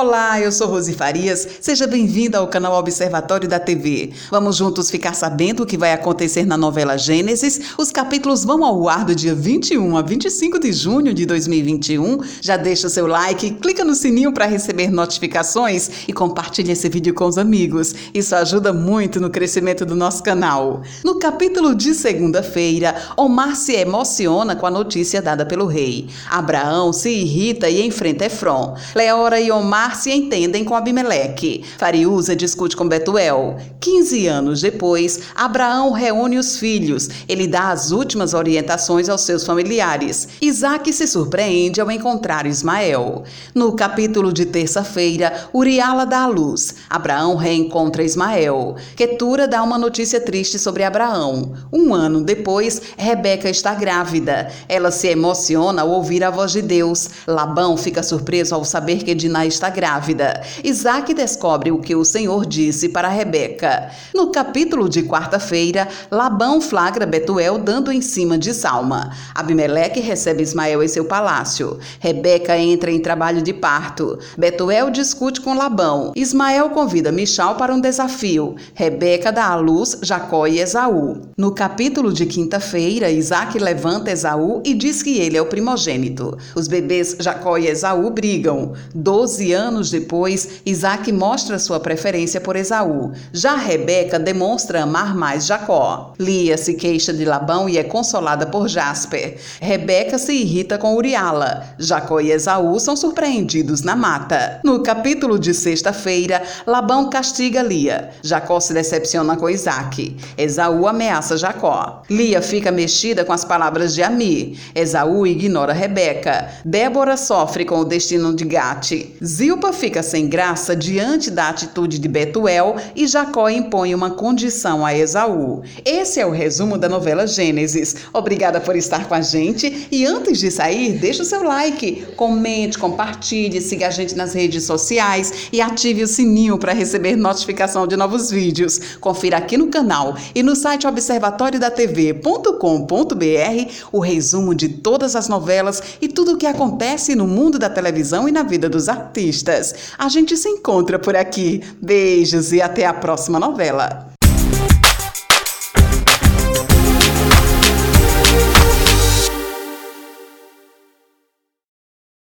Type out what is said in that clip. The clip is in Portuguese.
Olá, eu sou Rose Farias. Seja bem-vinda ao canal Observatório da TV. Vamos juntos ficar sabendo o que vai acontecer na novela Gênesis. Os capítulos vão ao ar do dia 21 a 25 de junho de 2021. Já deixa seu like, clica no sininho para receber notificações e compartilhe esse vídeo com os amigos. Isso ajuda muito no crescimento do nosso canal. No capítulo de segunda-feira, Omar se emociona com a notícia dada pelo rei. Abraão se irrita e enfrenta Efron. Leora e Omar se entendem com Abimeleque. Fariúza discute com Betuel. 15 anos depois, Abraão reúne os filhos. Ele dá as últimas orientações aos seus familiares. Isaac se surpreende ao encontrar Ismael. No capítulo de terça-feira, Uriala dá à luz. Abraão reencontra Ismael. Ketura dá uma notícia triste sobre Abraão. Um ano depois, Rebeca está grávida. Ela se emociona ao ouvir a voz de Deus. Labão fica surpreso ao saber que Diná está grávida. Isaac descobre o que o Senhor disse para Rebeca. No capítulo de quarta-feira, Labão flagra Betuel dando em cima de Salma. Abimeleque recebe Ismael em seu palácio. Rebeca entra em trabalho de parto. Betuel discute com Labão. Ismael convida Michal para um desafio. Rebeca dá à luz Jacó e Esaú. No capítulo de quinta-feira, Isaac levanta Esaú e diz que ele é o primogênito. Os bebês Jacó e Esaú brigam. Doze anos depois, Isaac mostra sua preferência por Esaú. Já Rebeca demonstra amar mais Jacó. Lia se queixa de Labão e é consolada por Jasper. Rebeca se irrita com Uriala. Jacó e Esaú são surpreendidos na mata. No capítulo de sexta-feira, Labão castiga Lia. Jacó se decepciona com Isaac. Esaú ameaça Jacó. Lia fica mexida com as palavras de Ami. Esaú ignora Rebeca. Débora sofre com o destino de Gate. Zil Zilpa fica sem graça diante da atitude de Betuel e Jacó impõe uma condição a Esaú. Esse é o resumo da novela Gênesis. Obrigada por estar com a gente e antes de sair, deixe o seu like, comente, compartilhe, siga a gente nas redes sociais e ative o sininho para receber notificação de novos vídeos. Confira aqui no canal e no site observatoriodatv.com.br o resumo de todas as novelas e tudo o que acontece no mundo da televisão e na vida dos A gente se encontra por aqui. Beijos e até a próxima novela.